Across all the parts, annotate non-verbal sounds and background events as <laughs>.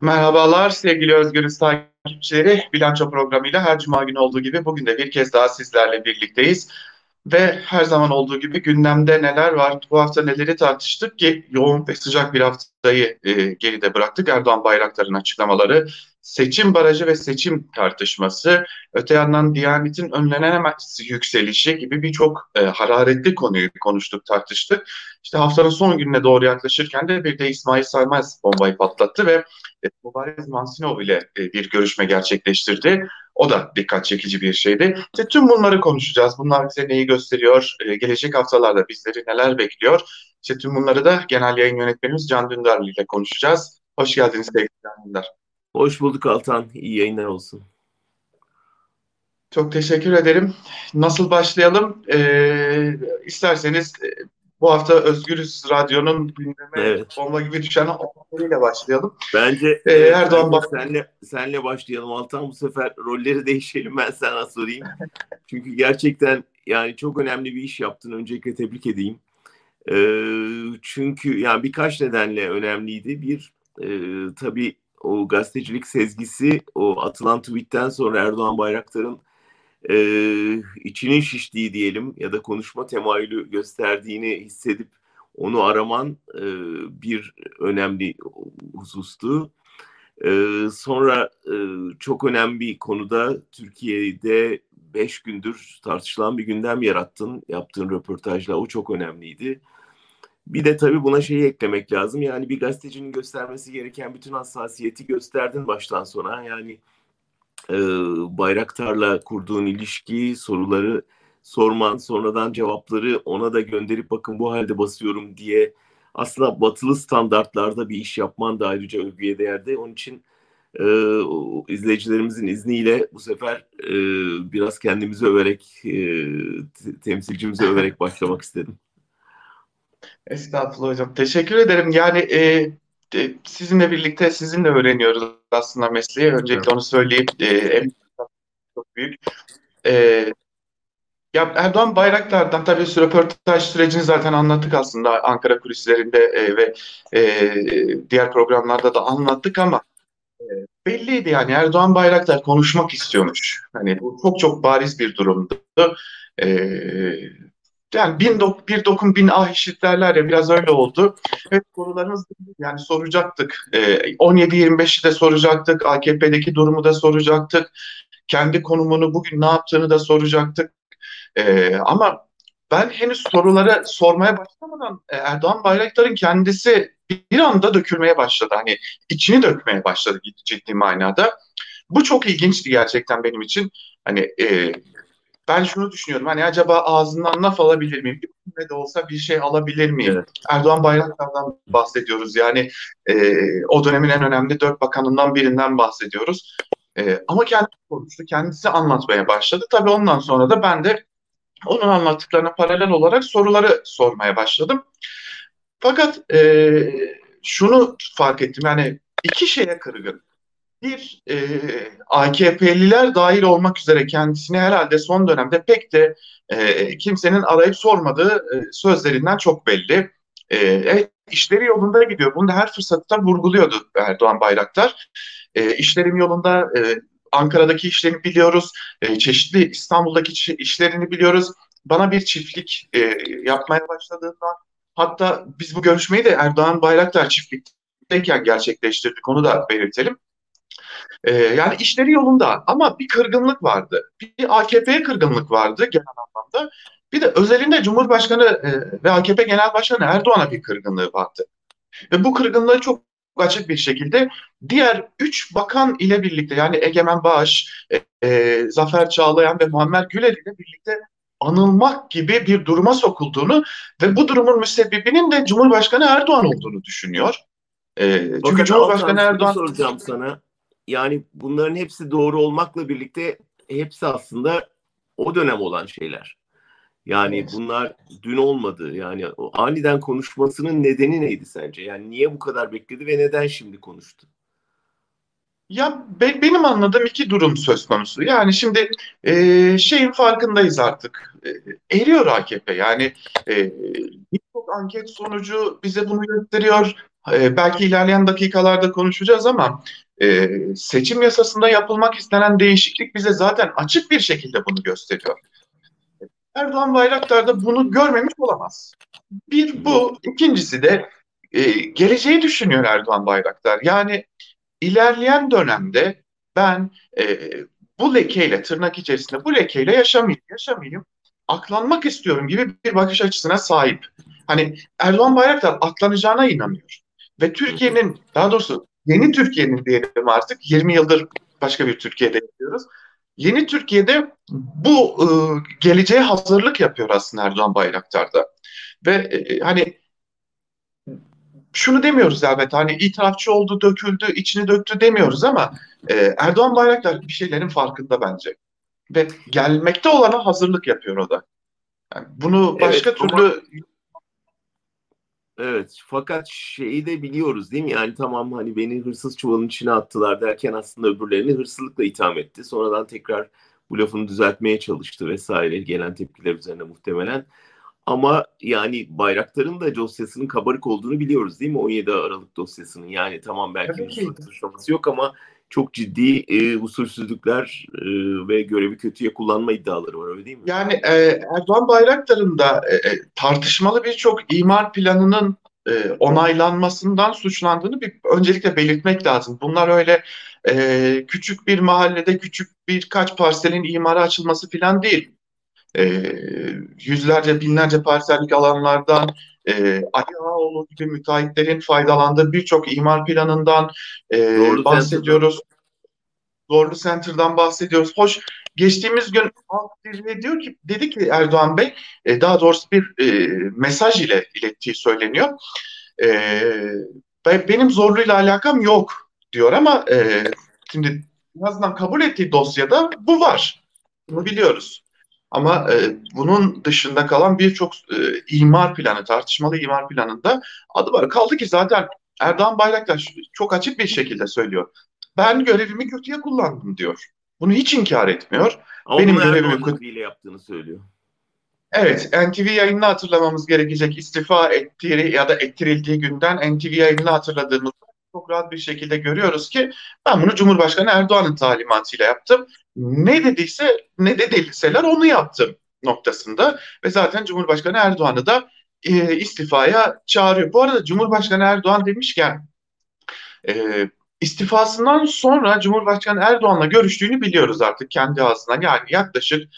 Merhabalar sevgili Özgürüz takipçileri. Bilanço programıyla her cuma günü olduğu gibi bugün de bir kez daha sizlerle birlikteyiz. Ve her zaman olduğu gibi gündemde neler var, bu hafta neleri tartıştık ki yoğun ve sıcak bir haftayı e, geride bıraktık. Erdoğan Bayraktar'ın açıklamaları, seçim barajı ve seçim tartışması, öte yandan Diyanet'in önlenemez yükselişi gibi birçok e, hararetli konuyu konuştuk, tartıştık. İşte haftanın son gününe doğru yaklaşırken de bir de İsmail Saymaz bombayı patlattı ve e, Mubarez Mansinov ile e, bir görüşme gerçekleştirdi. O da dikkat çekici bir şeydi. İşte tüm bunları konuşacağız. Bunlar bize neyi gösteriyor? E, gelecek haftalarda bizleri neler bekliyor? İşte tüm bunları da genel yayın yönetmenimiz Can Dündar ile konuşacağız. Hoş geldiniz sevgili Can Dündar. Hoş bulduk Altan. İyi yayınlar olsun. Çok teşekkür ederim. Nasıl başlayalım? Ee, isterseniz e, bu hafta Özgürüz Radyo'nun gündeme evet. bomba gibi düşen haberleriyle başlayalım. Bence ee, Erdoğan bak senle senle başlayalım Altan bu sefer rolleri <laughs> değişelim ben sana sorayım. Çünkü gerçekten yani çok önemli bir iş yaptın. Öncelikle tebrik edeyim. Ee, çünkü yani birkaç nedenle önemliydi. Bir e, tabii o gazetecilik sezgisi o atılan tweetten sonra Erdoğan Bayraktar'ın e, içinin şiştiği diyelim ya da konuşma temayülü gösterdiğini hissedip onu araman e, bir önemli husustu. E, sonra e, çok önemli bir konuda Türkiye'de beş gündür tartışılan bir gündem yarattın. Yaptığın röportajla o çok önemliydi. Bir de tabii buna şeyi eklemek lazım. Yani bir gazetecinin göstermesi gereken bütün hassasiyeti gösterdin baştan sona. Yani e, Bayraktar'la kurduğun ilişki, soruları sorman, sonradan cevapları ona da gönderip bakın bu halde basıyorum diye aslında batılı standartlarda bir iş yapman da ayrıca övgüye değerdi. Onun için e, izleyicilerimizin izniyle bu sefer e, biraz kendimizi överek, e, temsilcimizi överek <laughs> başlamak istedim. Estağfurullah hocam. Teşekkür ederim. Yani e, e, sizinle birlikte sizinle öğreniyoruz aslında mesleği. Öncelikle onu söyleyeyim. E, en çok büyük. E, ya Erdoğan Bayraktar'dan tabii röportaj sürecini zaten anlattık aslında Ankara kulislerinde e, ve e, diğer programlarda da anlattık ama e, belliydi yani Erdoğan Bayraktar konuşmak istiyormuş. Hani bu çok çok bariz bir durumdu. E, yani bin dok, bir dokun bin ah eşitlerler ya biraz öyle oldu. Evet sorularımız yani soracaktık. E, ee, 17-25'i de soracaktık. AKP'deki durumu da soracaktık. Kendi konumunu bugün ne yaptığını da soracaktık. E, ama ben henüz soruları sormaya başlamadan e, Erdoğan Bayraktar'ın kendisi bir anda dökülmeye başladı. Hani içini dökmeye başladı ciddi manada. Bu çok ilginçti gerçekten benim için. Hani e, ben şunu düşünüyorum. Hani acaba ağzından laf alabilir miyim? Ne de olsa bir şey alabilir miyim? Evet. Erdoğan Bayraktar'dan bahsediyoruz. Yani e, o dönemin en önemli dört bakanından birinden bahsediyoruz. E, ama kendisi konuştu. Kendisi anlatmaya başladı. Tabii ondan sonra da ben de onun anlattıklarına paralel olarak soruları sormaya başladım. Fakat e, şunu fark ettim. Yani iki şeye kırgın bir e, AKP'liler dahil olmak üzere kendisini herhalde son dönemde pek de e, kimsenin arayıp sormadığı e, sözlerinden çok belli. E, evet işleri yolunda gidiyor. Bunu da her fırsatta vurguluyordu Erdoğan Bayraktar. E, işlerim yolunda, e, Ankara'daki işlerini biliyoruz, e, çeşitli İstanbul'daki işlerini biliyoruz. Bana bir çiftlik e, yapmaya başladığından, hatta biz bu görüşmeyi de Erdoğan Bayraktar çiftlikteyken gerçekleştirdik, onu da belirtelim. Ee, yani işleri yolunda ama bir kırgınlık vardı. Bir AKP'ye kırgınlık vardı genel anlamda. Bir de özelinde Cumhurbaşkanı e, ve AKP Genel Başkanı Erdoğan'a bir kırgınlığı vardı. Ve bu kırgınlığı çok açık bir şekilde diğer üç bakan ile birlikte yani Egemen Bağış, e, e, Zafer Çağlayan ve Muammer Güler ile birlikte anılmak gibi bir duruma sokulduğunu ve bu durumun müsebbibinin de Cumhurbaşkanı Erdoğan olduğunu düşünüyor. E, çünkü Cumhurbaşkanı Erdoğan soracağım sana yani bunların hepsi doğru olmakla birlikte hepsi aslında o dönem olan şeyler. Yani evet. bunlar dün olmadı. Yani o aniden konuşmasının nedeni neydi sence? Yani niye bu kadar bekledi ve neden şimdi konuştu? Ya be, benim anladığım iki durum söz konusu. Yani şimdi e, şeyin farkındayız artık. E, eriyor AKP. Yani e, birçok anket sonucu bize bunu gösteriyor. e, belki ilerleyen dakikalarda konuşacağız ama e, seçim yasasında yapılmak istenen değişiklik bize zaten açık bir şekilde bunu gösteriyor. Erdoğan Bayraktar da bunu görmemiş olamaz. Bir bu, ikincisi de e, geleceği düşünüyor Erdoğan Bayraktar. Yani ilerleyen dönemde ben e, bu lekeyle tırnak içerisinde bu lekeyle yaşamayayım, yaşamayayım, aklanmak istiyorum gibi bir bakış açısına sahip. Hani Erdoğan Bayraktar aklanacağına inanıyor. Ve Türkiye'nin daha doğrusu yeni Türkiye'nin diyelim artık 20 yıldır başka bir Türkiye'de yaşıyoruz. Yeni Türkiye'de bu e, geleceğe hazırlık yapıyor aslında Erdoğan Bayraktar'da. Ve e, hani şunu demiyoruz elbette hani itirafçı oldu, döküldü, içini döktü demiyoruz ama e, Erdoğan Bayraktar bir şeylerin farkında bence. Ve gelmekte olana hazırlık yapıyor o da. Yani bunu başka evet, türlü ama... Evet fakat şeyi de biliyoruz değil mi? Yani tamam hani beni hırsız çuvalın içine attılar derken aslında öbürlerini hırsızlıkla itham etti. Sonradan tekrar bu lafını düzeltmeye çalıştı vesaire gelen tepkiler üzerine muhtemelen. Ama yani Bayraktar'ın da dosyasının kabarık olduğunu biliyoruz değil mi? 17 Aralık dosyasının. Yani tamam belki suçlaması yok ama çok ciddi e, usulsüzlükler e, ve görevi kötüye kullanma iddiaları var öyle değil mi? Yani e, Erdoğan Bayraktar'ın da e, e tartışmalı birçok imar planının e, onaylanmasından suçlandığını bir öncelikle belirtmek lazım. Bunlar öyle e, küçük bir mahallede küçük birkaç parselin imara açılması falan değil e, yüzlerce binlerce parsellik alanlardan e, Ali Ağoğlu gibi müteahhitlerin faydalandığı birçok imar planından e, bahsediyoruz. Zorlu Center'dan bahsediyoruz. Hoş geçtiğimiz gün Halk diyor ki dedi ki Erdoğan Bey e, daha doğrusu bir e, mesaj ile ilettiği söyleniyor. E, benim Zorlu'yla alakam yok diyor ama e, şimdi en azından kabul ettiği dosyada bu var. Bunu biliyoruz. Ama e, bunun dışında kalan birçok e, imar planı, tartışmalı imar planında adı var. Kaldı ki zaten Erdoğan Bayraktar çok açık bir şekilde söylüyor. Ben görevimi kötüye kullandım diyor. Bunu hiç inkar etmiyor. Ama Benim görevimi kötüye yaptığını söylüyor. Evet, NTV yayını hatırlamamız gerekecek. İstifa ettiği ya da ettirildiği günden NTV yayını hatırladığımız çok rahat bir şekilde görüyoruz ki ben bunu Cumhurbaşkanı Erdoğan'ın talimatıyla yaptım. Ne dediyse ne dediyseler onu yaptım noktasında ve zaten Cumhurbaşkanı Erdoğan'ı da e, istifaya çağırıyor. Bu arada Cumhurbaşkanı Erdoğan demişken e, istifasından sonra Cumhurbaşkanı Erdoğan'la görüştüğünü biliyoruz artık kendi ağzından. Yani yaklaşık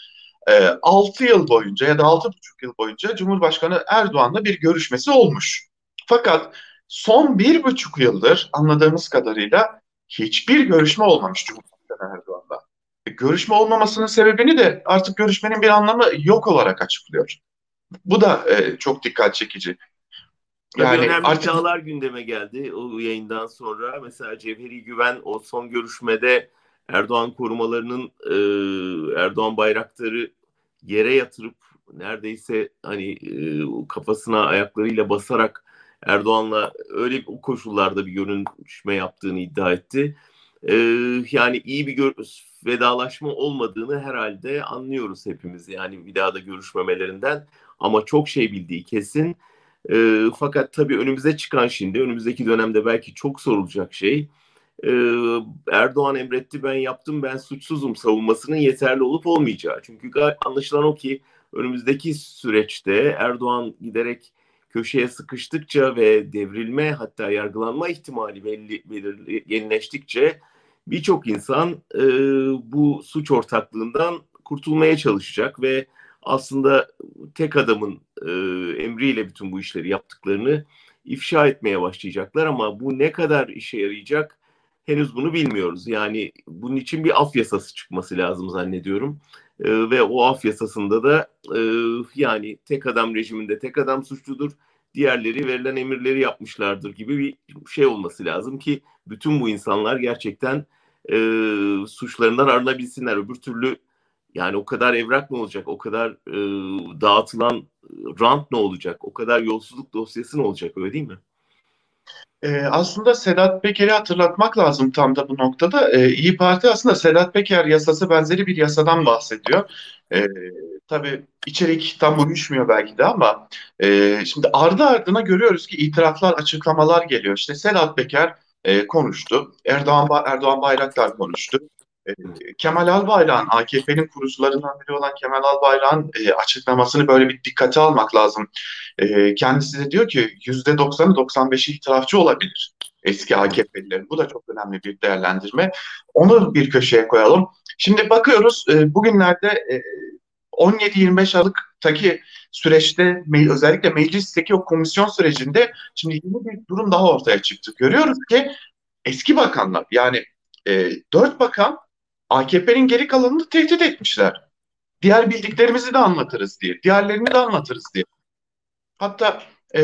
e, 6 yıl boyunca ya da 6,5 yıl boyunca Cumhurbaşkanı Erdoğan'la bir görüşmesi olmuş. Fakat son bir buçuk yıldır anladığımız kadarıyla hiçbir görüşme olmamış Cumhurbaşkanı Erdoğan'la. E, görüşme olmamasının sebebini de artık görüşmenin bir anlamı yok olarak açıklıyor. Bu da e, çok dikkat çekici. Yani önemli artık... iddialar gündeme geldi o yayından sonra. Mesela Cevheri Güven o son görüşmede Erdoğan korumalarının e, Erdoğan bayrakları yere yatırıp neredeyse hani e, kafasına ayaklarıyla basarak Erdoğan'la öyle o koşullarda bir görüşme yaptığını iddia etti. Ee, yani iyi bir vedalaşma olmadığını herhalde anlıyoruz hepimiz. Yani bir daha da görüşmemelerinden ama çok şey bildiği kesin. Ee, fakat tabii önümüze çıkan şimdi, önümüzdeki dönemde belki çok sorulacak şey. Ee, Erdoğan emretti ben yaptım ben suçsuzum savunmasının yeterli olup olmayacağı. Çünkü anlaşılan o ki önümüzdeki süreçte Erdoğan giderek köşeye sıkıştıkça ve devrilme hatta yargılanma ihtimali belli, belirginleştikçe birçok insan e, bu suç ortaklığından kurtulmaya çalışacak ve aslında tek adamın e, emriyle bütün bu işleri yaptıklarını ifşa etmeye başlayacaklar ama bu ne kadar işe yarayacak henüz bunu bilmiyoruz. Yani bunun için bir af yasası çıkması lazım zannediyorum. E, ve o af yasasında da e, yani tek adam rejiminde tek adam suçludur. Diğerleri verilen emirleri yapmışlardır gibi bir şey olması lazım ki bütün bu insanlar gerçekten e, suçlarından arınabilsinler. Öbür türlü yani o kadar evrak ne olacak? O kadar e, dağıtılan rant ne olacak? O kadar yolsuzluk dosyası ne olacak öyle değil mi? Ee, aslında Sedat Peker'i hatırlatmak lazım tam da bu noktada. Ee, İyi Parti aslında Sedat Peker yasası benzeri bir yasadan bahsediyor. Ee, tabii içerik tam uyuşmuyor belki de ama e, şimdi ardı ardına görüyoruz ki itiraflar, açıklamalar geliyor. İşte Sedat Peker e, konuştu, Erdoğan Erdoğan Bayraktar konuştu. E, Kemal Albayrak'ın AKP'nin kurucularından biri olan Kemal Albayrak'ın e, açıklamasını böyle bir dikkate almak lazım. E, kendisi de diyor ki yüzde doksanı 95'i itirafçı olabilir eski AKP'lilerin. Bu da çok önemli bir değerlendirme. Onu bir köşeye koyalım. Şimdi bakıyoruz e, bugünlerde e, 17-25 Aralık'taki süreçte özellikle meclisteki o komisyon sürecinde şimdi yeni bir durum daha ortaya çıktı. Görüyoruz ki eski bakanlar yani e, dört bakan AKP'nin geri kalanını tehdit etmişler. Diğer bildiklerimizi de anlatırız diye, diğerlerini de anlatırız diye. Hatta e,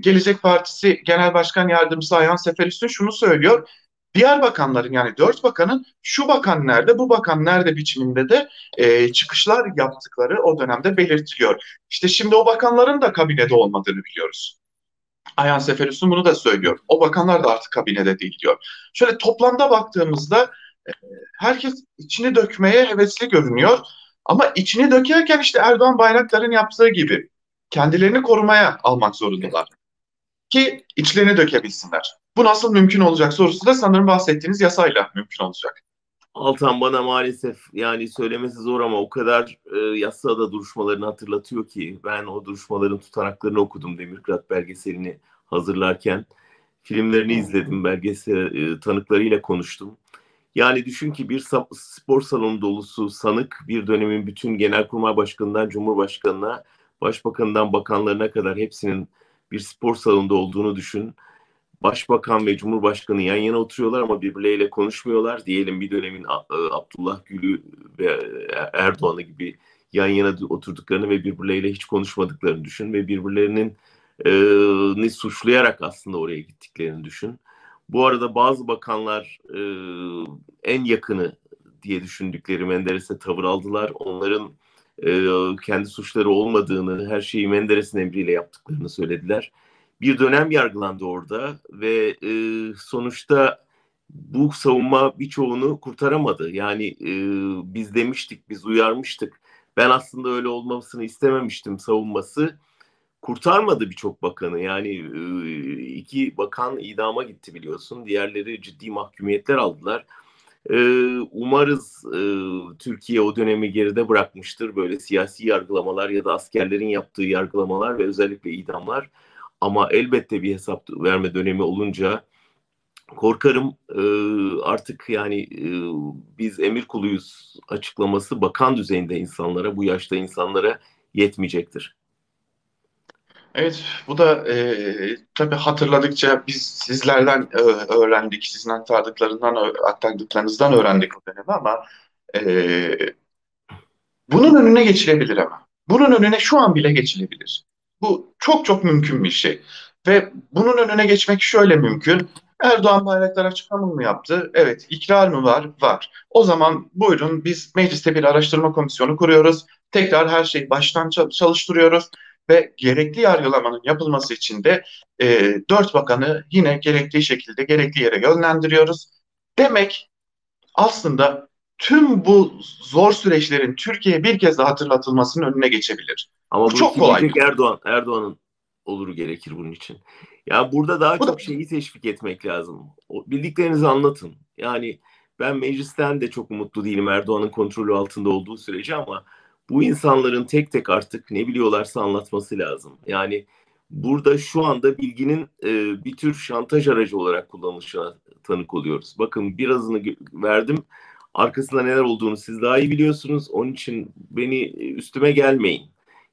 Gelecek Partisi Genel Başkan Yardımcısı Ayhan Seferüstün şunu söylüyor. Diğer bakanların yani dört bakanın şu bakan nerede, bu bakan nerede biçiminde de e, çıkışlar yaptıkları o dönemde belirtiliyor. İşte şimdi o bakanların da kabinede olmadığını biliyoruz. Ayhan Seferüstün bunu da söylüyor. O bakanlar da artık kabinede değil diyor. Şöyle toplamda baktığımızda herkes içini dökmeye hevesli görünüyor. Ama içini dökerken işte Erdoğan Bayraktar'ın yaptığı gibi kendilerini korumaya almak zorundalar. Ki içlerini dökebilsinler. Bu nasıl mümkün olacak sorusu da sanırım bahsettiğiniz yasayla mümkün olacak. Altan bana maalesef yani söylemesi zor ama o kadar e, yasada duruşmalarını hatırlatıyor ki ben o duruşmaların tutanaklarını okudum Demirkrat belgeselini hazırlarken. Filmlerini izledim, belgesel e, tanıklarıyla konuştum. Yani düşün ki bir spor salonu dolusu sanık bir dönemin bütün genelkurmay başkanından cumhurbaşkanına, başbakanından bakanlarına kadar hepsinin bir spor salonunda olduğunu düşün. Başbakan ve Cumhurbaşkanı yan yana oturuyorlar ama birbirleriyle konuşmuyorlar. Diyelim bir dönemin e, Abdullah Gül'ü ve Erdoğan'ı gibi yan yana oturduklarını ve birbirleriyle hiç konuşmadıklarını düşün ve birbirlerinin e, suçlayarak aslında oraya gittiklerini düşün. Bu arada bazı bakanlar e, en yakını diye düşündükleri Menderes'e tavır aldılar. Onların e, kendi suçları olmadığını, her şeyi Menderes'in emriyle yaptıklarını söylediler. Bir dönem yargılandı orada ve e, sonuçta bu savunma birçoğunu kurtaramadı. Yani e, biz demiştik, biz uyarmıştık. Ben aslında öyle olmamasını istememiştim savunması kurtarmadı birçok bakanı. Yani iki bakan idama gitti biliyorsun. Diğerleri ciddi mahkumiyetler aldılar. Umarız Türkiye o dönemi geride bırakmıştır. Böyle siyasi yargılamalar ya da askerlerin yaptığı yargılamalar ve özellikle idamlar. Ama elbette bir hesap verme dönemi olunca korkarım artık yani biz emir kuluyuz açıklaması bakan düzeyinde insanlara, bu yaşta insanlara yetmeyecektir. Evet, bu da e, tabii hatırladıkça biz sizlerden e, öğrendik, sizin aktardıklarından, aktardıklarınızdan öğrendik o dönemi ama e, bunun önüne geçilebilir ama. Bunun önüne şu an bile geçilebilir. Bu çok çok mümkün bir şey. Ve bunun önüne geçmek şöyle mümkün. Erdoğan Bayraktar açıklama mı yaptı? Evet. İkrar mı var? Var. O zaman buyurun biz mecliste bir araştırma komisyonu kuruyoruz. Tekrar her şeyi baştan çalıştırıyoruz ve gerekli yargılamanın yapılması için de e, dört bakanı yine gerektiği şekilde gerekli yere yönlendiriyoruz. Demek aslında tüm bu zor süreçlerin Türkiye'ye bir kez daha hatırlatılmasının önüne geçebilir. Ama bu çok kolay. Erdoğan, Erdoğan'ın oluru gerekir bunun için. Ya burada daha bu çok da... şeyi teşvik etmek lazım. O, bildiklerinizi anlatın. Yani ben meclisten de çok umutlu değilim Erdoğan'ın kontrolü altında olduğu sürece ama bu insanların tek tek artık ne biliyorlarsa anlatması lazım. Yani burada şu anda bilginin e, bir tür şantaj aracı olarak kullanılışına tanık oluyoruz. Bakın birazını verdim. Arkasında neler olduğunu siz daha iyi biliyorsunuz. Onun için beni üstüme gelmeyin.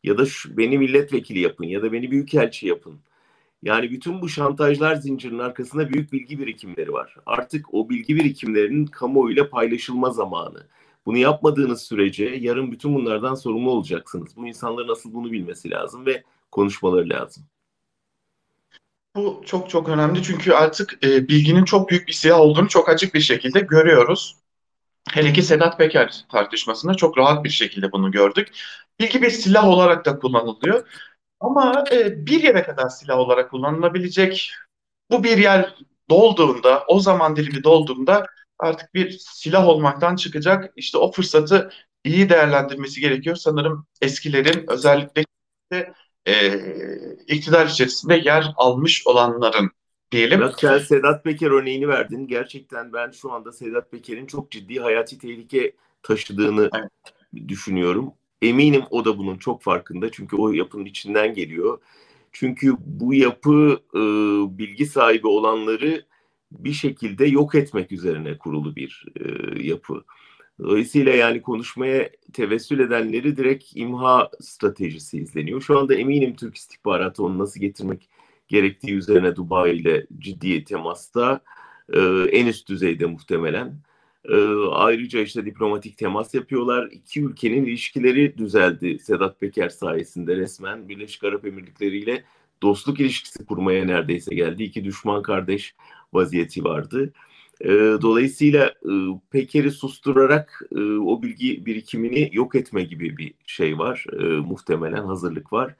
Ya da şu, beni milletvekili yapın ya da beni büyükelçi yapın. Yani bütün bu şantajlar zincirinin arkasında büyük bilgi birikimleri var. Artık o bilgi birikimlerinin kamuoyuyla paylaşılma zamanı. Bunu yapmadığınız sürece yarın bütün bunlardan sorumlu olacaksınız. Bu insanların nasıl bunu bilmesi lazım ve konuşmaları lazım. Bu çok çok önemli çünkü artık e, bilginin çok büyük bir siyah olduğunu çok açık bir şekilde görüyoruz. Hele ki Sedat Peker tartışmasında çok rahat bir şekilde bunu gördük. Bilgi bir silah olarak da kullanılıyor. Ama e, bir yere kadar silah olarak kullanılabilecek bu bir yer dolduğunda, o zaman dilimi dolduğunda artık bir silah olmaktan çıkacak. İşte o fırsatı iyi değerlendirmesi gerekiyor. Sanırım eskilerin özellikle e, iktidar içerisinde yer almış olanların diyelim. Bak sen Sedat Peker örneğini verdin. Gerçekten ben şu anda Sedat Peker'in çok ciddi hayati tehlike taşıdığını evet. düşünüyorum. Eminim o da bunun çok farkında çünkü o yapının içinden geliyor. Çünkü bu yapı e, bilgi sahibi olanları bir şekilde yok etmek üzerine kurulu bir e, yapı. Dolayısıyla yani konuşmaya tevessül edenleri direkt imha stratejisi izleniyor. Şu anda eminim Türk istihbaratı onu nasıl getirmek gerektiği üzerine Dubai ile ciddi temasta. E, en üst düzeyde muhtemelen. E, ayrıca işte diplomatik temas yapıyorlar. İki ülkenin ilişkileri düzeldi Sedat Peker sayesinde resmen Birleşik Arap Emirlikleri ile dostluk ilişkisi kurmaya neredeyse geldi. İki düşman kardeş vaziyeti vardı. E, dolayısıyla e, Peker'i susturarak e, o bilgi birikimini yok etme gibi bir şey var. E, muhtemelen hazırlık var.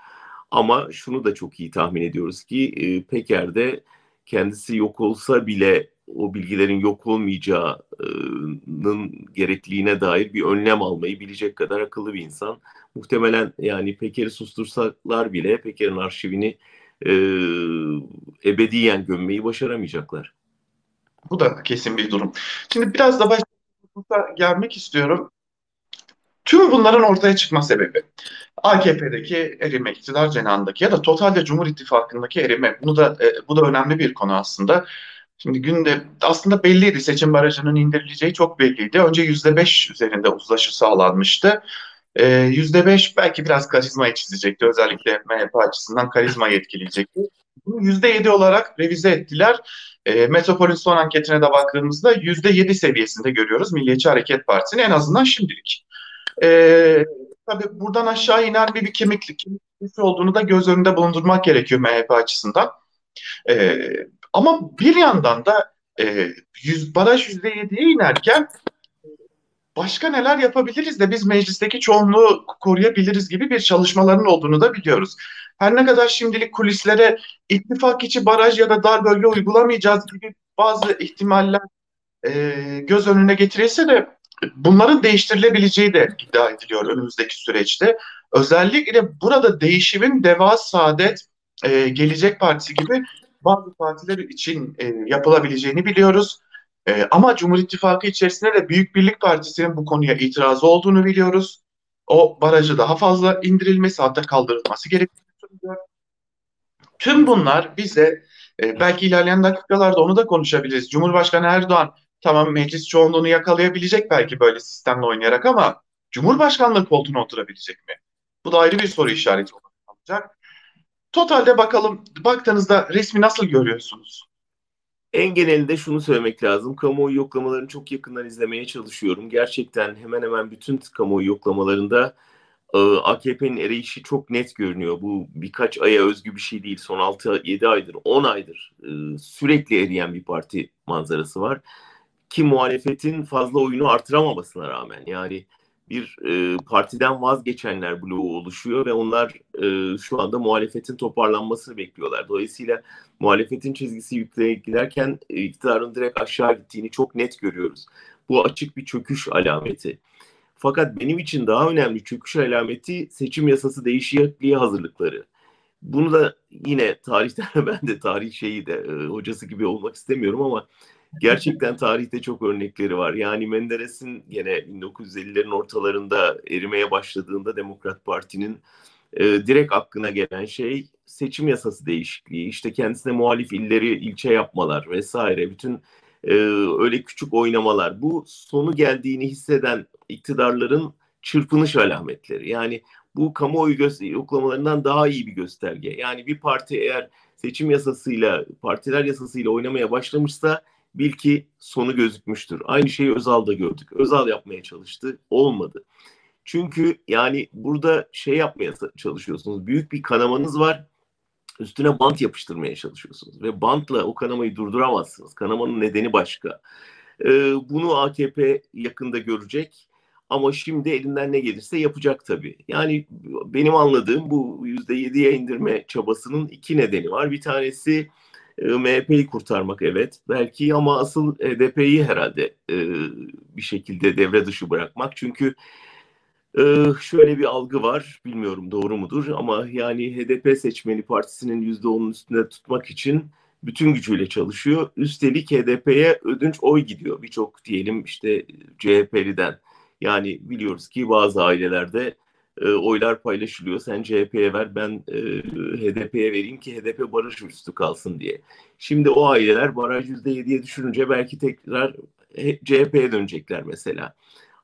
Ama şunu da çok iyi tahmin ediyoruz ki e, Peker'de kendisi yok olsa bile o bilgilerin yok olmayacağının gerekliliğine dair bir önlem almayı bilecek kadar akıllı bir insan. Muhtemelen yani Peker'i sustursalar bile Peker'in arşivini e, ebediyen gömmeyi başaramayacaklar. Bu da kesin bir durum. Şimdi biraz da başta gelmek istiyorum. Tüm bunların ortaya çıkma sebebi AKP'deki erime, iktidar cenahındaki ya da totalde Cumhur İttifakı'ndaki erime. Bunu da e, bu da önemli bir konu aslında. Şimdi günde aslında belliydi seçim barajının indirileceği çok belliydi. Önce yüzde beş üzerinde uzlaşı sağlanmıştı. Ee, yüzde beş belki biraz karizmayı çizecekti. Özellikle MHP açısından karizmayı etkileyecekti. Bunu yüzde yedi olarak revize ettiler. E, Metropol'ün son anketine de baktığımızda yüzde yedi seviyesinde görüyoruz Milliyetçi Hareket Partisi'ni en azından şimdilik. E, tabii buradan aşağı inen bir, bir kemiklik, kemiklik olduğunu da göz önünde bulundurmak gerekiyor MHP açısından. E, ama bir yandan da e, yüz, baraj yüzde yediye inerken başka neler yapabiliriz de biz meclisteki çoğunluğu koruyabiliriz gibi bir çalışmaların olduğunu da biliyoruz. Her ne kadar şimdilik kulislere ittifak içi baraj ya da dar bölge uygulamayacağız gibi bazı ihtimaller e, göz önüne getirilse de bunların değiştirilebileceği de iddia ediliyor önümüzdeki süreçte. Özellikle burada değişimin Deva Saadet, e, Gelecek Partisi gibi bazı partiler için e, yapılabileceğini biliyoruz. E, ama Cumhur İttifakı içerisinde de Büyük Birlik Partisi'nin bu konuya itirazı olduğunu biliyoruz. O barajı daha fazla indirilmesi hatta kaldırılması gerektiğini. Tüm bunlar bize e, belki ilerleyen dakikalarda onu da konuşabiliriz. Cumhurbaşkanı Erdoğan tamam meclis çoğunluğunu yakalayabilecek belki böyle sistemle oynayarak ama Cumhurbaşkanlığı koltuğuna oturabilecek mi? Bu da ayrı bir soru işareti olacak. Totalde bakalım baktığınızda resmi nasıl görüyorsunuz? En genelinde şunu söylemek lazım. Kamuoyu yoklamalarını çok yakından izlemeye çalışıyorum. Gerçekten hemen hemen bütün kamuoyu yoklamalarında e, AKP'nin erişi çok net görünüyor. Bu birkaç aya özgü bir şey değil. Son 6-7 aydır, 10 aydır e, sürekli eriyen bir parti manzarası var. Ki muhalefetin fazla oyunu artıramamasına rağmen yani bir e, partiden vazgeçenler bloğu oluşuyor ve onlar e, şu anda muhalefetin toparlanmasını bekliyorlar. Dolayısıyla muhalefetin çizgisi yükleye giderken e, iktidarın direkt aşağı gittiğini çok net görüyoruz. Bu açık bir çöküş alameti. Fakat benim için daha önemli çöküş alameti seçim yasası değişikliği hazırlıkları. Bunu da yine tarihten <laughs> ben de tarih şeyi de e, hocası gibi olmak istemiyorum ama gerçekten tarihte çok örnekleri var. Yani Menderes'in yine 1950'lerin ortalarında erimeye başladığında Demokrat Parti'nin e, direkt aklına gelen şey seçim yasası değişikliği. İşte kendisine muhalif illeri ilçe yapmalar vesaire. Bütün e, öyle küçük oynamalar. Bu sonu geldiğini hisseden iktidarların çırpınış alametleri. Yani bu kamuoyu yoklamalarından daha iyi bir gösterge. Yani bir parti eğer seçim yasasıyla, partiler yasasıyla oynamaya başlamışsa bil ki sonu gözükmüştür. Aynı şeyi Özal'da gördük. Özal yapmaya çalıştı, olmadı. Çünkü yani burada şey yapmaya çalışıyorsunuz. Büyük bir kanamanız var. Üstüne bant yapıştırmaya çalışıyorsunuz. Ve bantla o kanamayı durduramazsınız. Kanamanın nedeni başka. Ee, bunu AKP yakında görecek. Ama şimdi elinden ne gelirse yapacak tabii. Yani benim anladığım bu yüzde yediye indirme çabasının iki nedeni var. Bir tanesi E, MHP'yi kurtarmak evet belki ama asıl HDP'yi herhalde e, bir şekilde devre dışı bırakmak. Çünkü e, şöyle bir algı var bilmiyorum doğru mudur ama yani HDP seçmeni partisinin %10'un üstünde tutmak için bütün gücüyle çalışıyor. Üstelik HDP'ye ödünç oy gidiyor. Birçok diyelim işte CHP'liden. Yani biliyoruz ki bazı ailelerde e, oylar paylaşılıyor. Sen CHP'ye ver ben e, HDP'ye vereyim ki HDP barış üstü kalsın diye. Şimdi o aileler baraj %7'ye düşürünce belki tekrar CHP'ye dönecekler mesela.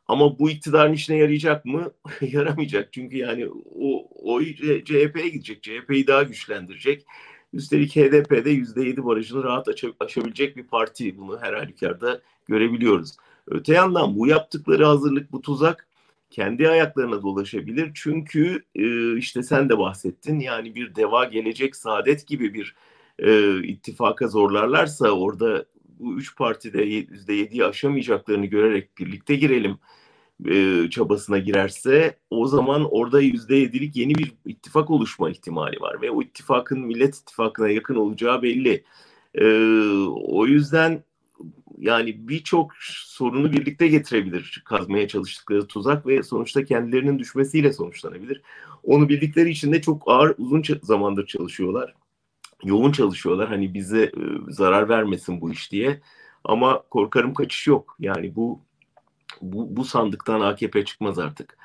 Ama bu iktidarın işine yarayacak mı? <laughs> Yaramayacak. Çünkü yani o oy CHP'ye gidecek. CHP'yi daha güçlendirecek. Üstelik HDP'de %7 barajını rahat aşabilecek bir parti. Bunu her halükarda görebiliyoruz. Öte yandan bu yaptıkları hazırlık, bu tuzak kendi ayaklarına dolaşabilir. Çünkü e, işte sen de bahsettin yani bir deva gelecek saadet gibi bir e, ittifaka zorlarlarsa orada bu üç partide yüzde yediyi aşamayacaklarını görerek birlikte girelim e, çabasına girerse o zaman orada yüzde yedilik yeni bir ittifak oluşma ihtimali var ve o ittifakın Millet İttifakı'na yakın olacağı belli. E, o yüzden yani birçok sorunu birlikte getirebilir kazmaya çalıştıkları tuzak ve sonuçta kendilerinin düşmesiyle sonuçlanabilir. Onu bildikleri için de çok ağır uzun zamandır çalışıyorlar. Yoğun çalışıyorlar hani bize e, zarar vermesin bu iş diye. Ama korkarım kaçış yok. Yani bu bu, bu sandıktan AKP çıkmaz artık.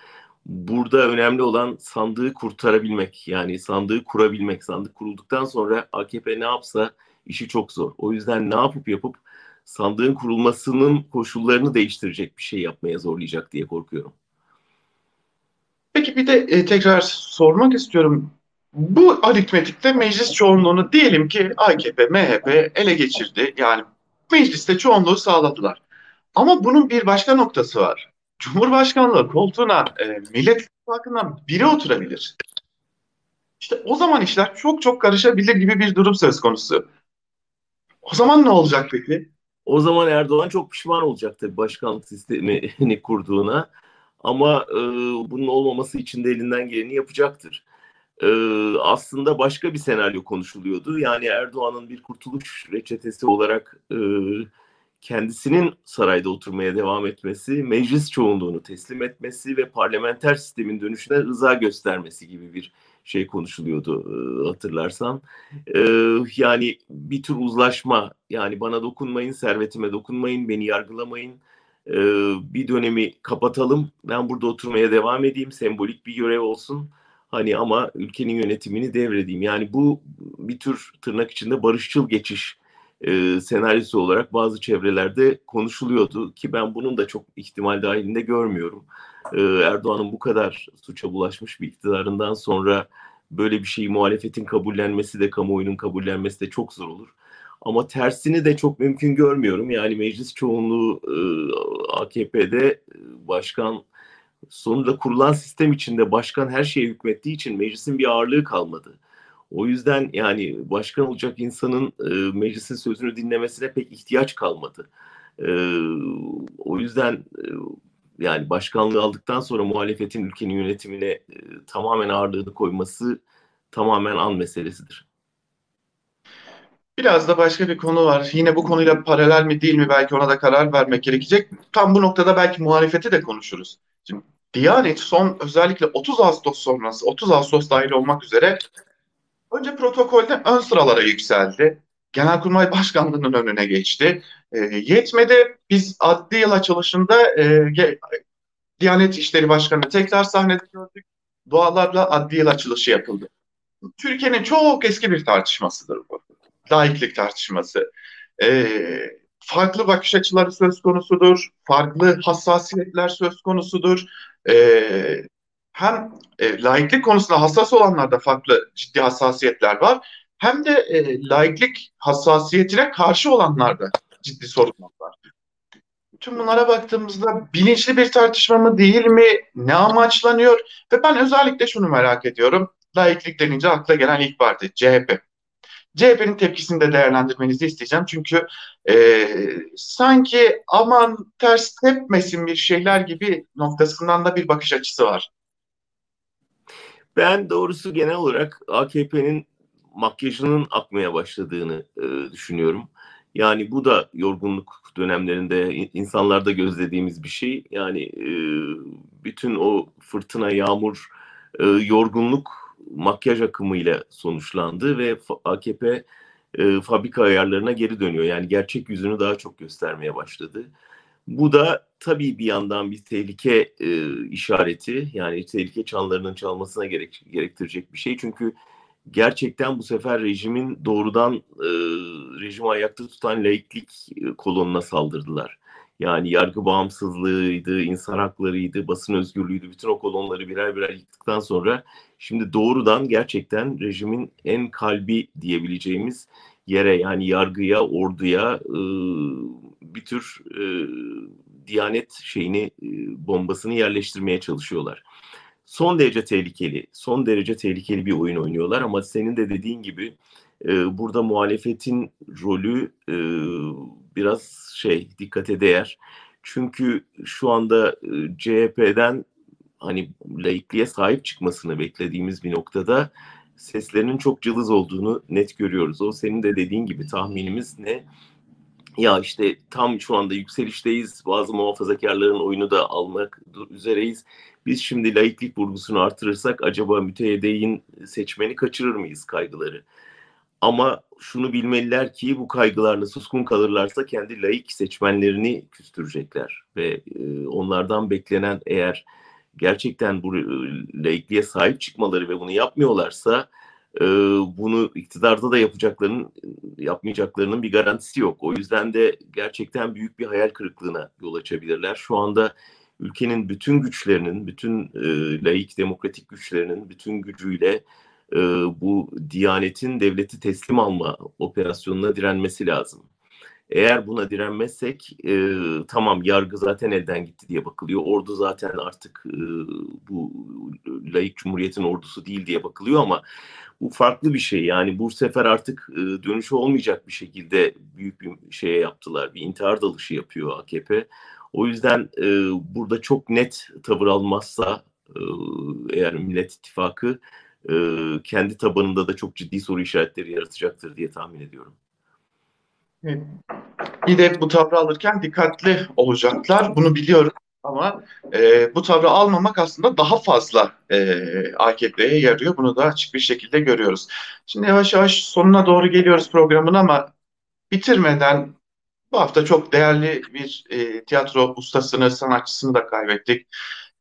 Burada önemli olan sandığı kurtarabilmek. Yani sandığı kurabilmek. Sandık kurulduktan sonra AKP ne yapsa işi çok zor. O yüzden ne yapıp yapıp sandığın kurulmasının koşullarını değiştirecek bir şey yapmaya zorlayacak diye korkuyorum. Peki bir de e, tekrar sormak istiyorum. Bu aritmetikte meclis çoğunluğunu diyelim ki AKP, MHP ele geçirdi. Yani mecliste çoğunluğu sağladılar. Ama bunun bir başka noktası var. Cumhurbaşkanlığı koltuğuna e, Millet İttifakı'ndan biri oturabilir. İşte o zaman işler çok çok karışabilir gibi bir durum söz konusu. O zaman ne olacak peki? O zaman Erdoğan çok pişman olacak tabii başkanlık sistemini <laughs> kurduğuna. Ama e, bunun olmaması için de elinden geleni yapacaktır. E, aslında başka bir senaryo konuşuluyordu. Yani Erdoğan'ın bir kurtuluş reçetesi olarak e, kendisinin sarayda oturmaya devam etmesi, meclis çoğunluğunu teslim etmesi ve parlamenter sistemin dönüşüne rıza göstermesi gibi bir şey konuşuluyordu hatırlarsan. Yani bir tür uzlaşma yani bana dokunmayın, servetime dokunmayın, beni yargılamayın. Bir dönemi kapatalım, ben burada oturmaya devam edeyim, sembolik bir görev olsun. Hani ama ülkenin yönetimini devredeyim. Yani bu bir tür tırnak içinde barışçıl geçiş e, senaryosu olarak bazı çevrelerde konuşuluyordu ki ben bunun da çok ihtimal dahilinde görmüyorum. E, Erdoğan'ın bu kadar suça bulaşmış bir iktidarından sonra böyle bir şeyi muhalefetin kabullenmesi de kamuoyunun kabullenmesi de çok zor olur. Ama tersini de çok mümkün görmüyorum. Yani meclis çoğunluğu e, AKP'de e, başkan sonunda kurulan sistem içinde başkan her şeye hükmettiği için meclisin bir ağırlığı kalmadı. O yüzden yani başkan olacak insanın e, meclisin sözünü dinlemesine pek ihtiyaç kalmadı. E, o yüzden e, yani başkanlığı aldıktan sonra muhalefetin ülkenin yönetimine e, tamamen ağırlığını koyması tamamen an meselesidir. Biraz da başka bir konu var. Yine bu konuyla paralel mi değil mi belki ona da karar vermek gerekecek. Tam bu noktada belki muhalefeti de konuşuruz. Şimdi Diyanet son özellikle 30 Ağustos sonrası, 30 Ağustos dahil olmak üzere Önce protokolde ön sıralara yükseldi. Genelkurmay Başkanlığı'nın önüne geçti. E, yetmedi. Biz adli yıl açılışında e, Diyanet İşleri Başkanı tekrar sahnede gördük. Dualarla adli yıl açılışı yapıldı. Türkiye'nin çok eski bir tartışmasıdır bu. Laiklik tartışması. E, farklı bakış açıları söz konusudur. Farklı hassasiyetler söz konusudur. E, hem e, laiklik konusunda hassas olanlarda farklı ciddi hassasiyetler var. Hem de e, laiklik hassasiyetine karşı olanlarda ciddi sorunlar var. Tüm bunlara baktığımızda bilinçli bir tartışma mı değil mi? Ne amaçlanıyor? Ve ben özellikle şunu merak ediyorum. Laiklik denince akla gelen ilk parti CHP. CHP'nin tepkisini de değerlendirmenizi isteyeceğim. Çünkü e, sanki aman ters tepmesin bir şeyler gibi noktasından da bir bakış açısı var. Ben doğrusu genel olarak AKP'nin makyajının akmaya başladığını e, düşünüyorum. Yani bu da yorgunluk dönemlerinde insanlarda gözlediğimiz bir şey. Yani e, bütün o fırtına, yağmur, e, yorgunluk makyaj akımıyla sonuçlandı ve AKP e, fabrika ayarlarına geri dönüyor. Yani gerçek yüzünü daha çok göstermeye başladı. Bu da tabii bir yandan bir tehlike e, işareti. Yani tehlike çanlarının çalmasına gerek, gerektirecek bir şey. Çünkü gerçekten bu sefer rejimin doğrudan e, rejimi ayakta tutan laiklik e, kolonuna saldırdılar. Yani yargı bağımsızlığıydı, insan haklarıydı, basın özgürlüğüydü. Bütün o kolonları birer birer yıktıktan sonra şimdi doğrudan gerçekten rejimin en kalbi diyebileceğimiz yere yani yargıya, orduya e, bir tür e, diyanet şeyini e, bombasını yerleştirmeye çalışıyorlar. Son derece tehlikeli, son derece tehlikeli bir oyun oynuyorlar ama senin de dediğin gibi e, burada muhalefetin rolü e, biraz şey dikkate değer. Çünkü şu anda e, CHP'den hani laikliğe sahip çıkmasını beklediğimiz bir noktada seslerinin çok cılız olduğunu net görüyoruz. O senin de dediğin gibi tahminimiz ne? Ya işte tam şu anda yükselişteyiz. Bazı muhafazakarların oyunu da almak üzereyiz. Biz şimdi laiklik vurgusunu artırırsak acaba müteyyideyin seçmeni kaçırır mıyız kaygıları? Ama şunu bilmeliler ki bu kaygılarla suskun kalırlarsa kendi laik seçmenlerini küstürecekler. Ve e, onlardan beklenen eğer gerçekten bu e, laikliğe sahip çıkmaları ve bunu yapmıyorlarsa e, bunu iktidarda da yapacaklarının yapmayacaklarının bir garantisi yok. O yüzden de gerçekten büyük bir hayal kırıklığına yol açabilirler. Şu anda ülkenin bütün güçlerinin, bütün e, laik demokratik güçlerinin bütün gücüyle e, bu Diyanet'in devleti teslim alma operasyonuna direnmesi lazım. Eğer buna direnmezsek e, tamam yargı zaten elden gitti diye bakılıyor. Ordu zaten artık e, bu layık cumhuriyetin ordusu değil diye bakılıyor ama bu farklı bir şey. Yani bu sefer artık e, dönüşü olmayacak bir şekilde büyük bir şeye yaptılar. Bir intihar dalışı yapıyor AKP. O yüzden e, burada çok net tavır almazsa e, eğer Millet İttifakı e, kendi tabanında da çok ciddi soru işaretleri yaratacaktır diye tahmin ediyorum. Bir de bu tavrı alırken dikkatli olacaklar. Bunu biliyorum ama e, bu tavrı almamak aslında daha fazla e, AKP'ye yarıyor. Bunu da açık bir şekilde görüyoruz. Şimdi yavaş yavaş sonuna doğru geliyoruz programın ama bitirmeden bu hafta çok değerli bir e, tiyatro ustasını, sanatçısını da kaybettik.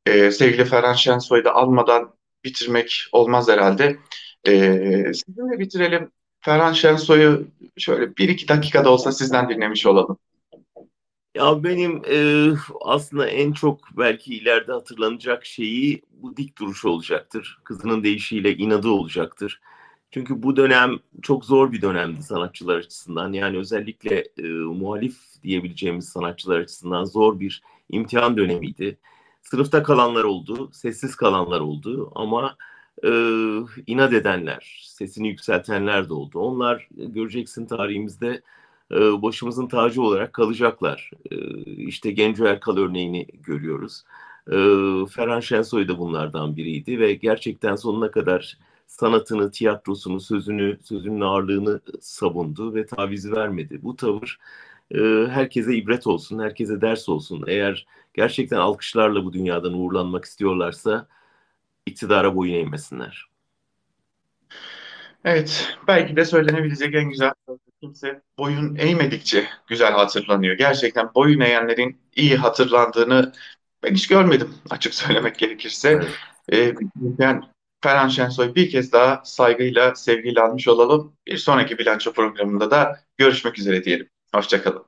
E, sevgili Ferhan Şensoy'u da almadan bitirmek olmaz herhalde. E, sizinle bitirelim. Ferhan Şensoy'u şöyle bir iki dakikada olsa sizden dinlemiş olalım. Ya benim e, aslında en çok belki ileride hatırlanacak şeyi bu dik duruş olacaktır. Kızının değişiyle inadı olacaktır. Çünkü bu dönem çok zor bir dönemdi sanatçılar açısından. Yani özellikle e, muhalif diyebileceğimiz sanatçılar açısından zor bir imtihan dönemiydi. Sınıfta kalanlar oldu, sessiz kalanlar oldu ama e, inat edenler, sesini yükseltenler de oldu. Onlar e, göreceksin tarihimizde e, başımızın tacı olarak kalacaklar. E, işte Genco Erkal örneğini görüyoruz. E, Ferhan Şensoy da bunlardan biriydi ve gerçekten sonuna kadar sanatını, tiyatrosunu, sözünü, sözünün ağırlığını savundu ve taviz vermedi. Bu tavır e, herkese ibret olsun, herkese ders olsun. Eğer gerçekten alkışlarla bu dünyadan uğurlanmak istiyorlarsa iktidara boyun eğmesinler. Evet, belki de söylenebilecek en güzel kimse boyun eğmedikçe güzel hatırlanıyor. Gerçekten boyun eğenlerin iyi hatırlandığını ben hiç görmedim açık söylemek gerekirse. Evet. Ee, yani Ferhan Şensoy bir kez daha saygıyla, sevgiyle almış olalım. Bir sonraki bilanço programında da görüşmek üzere diyelim. Hoşçakalın.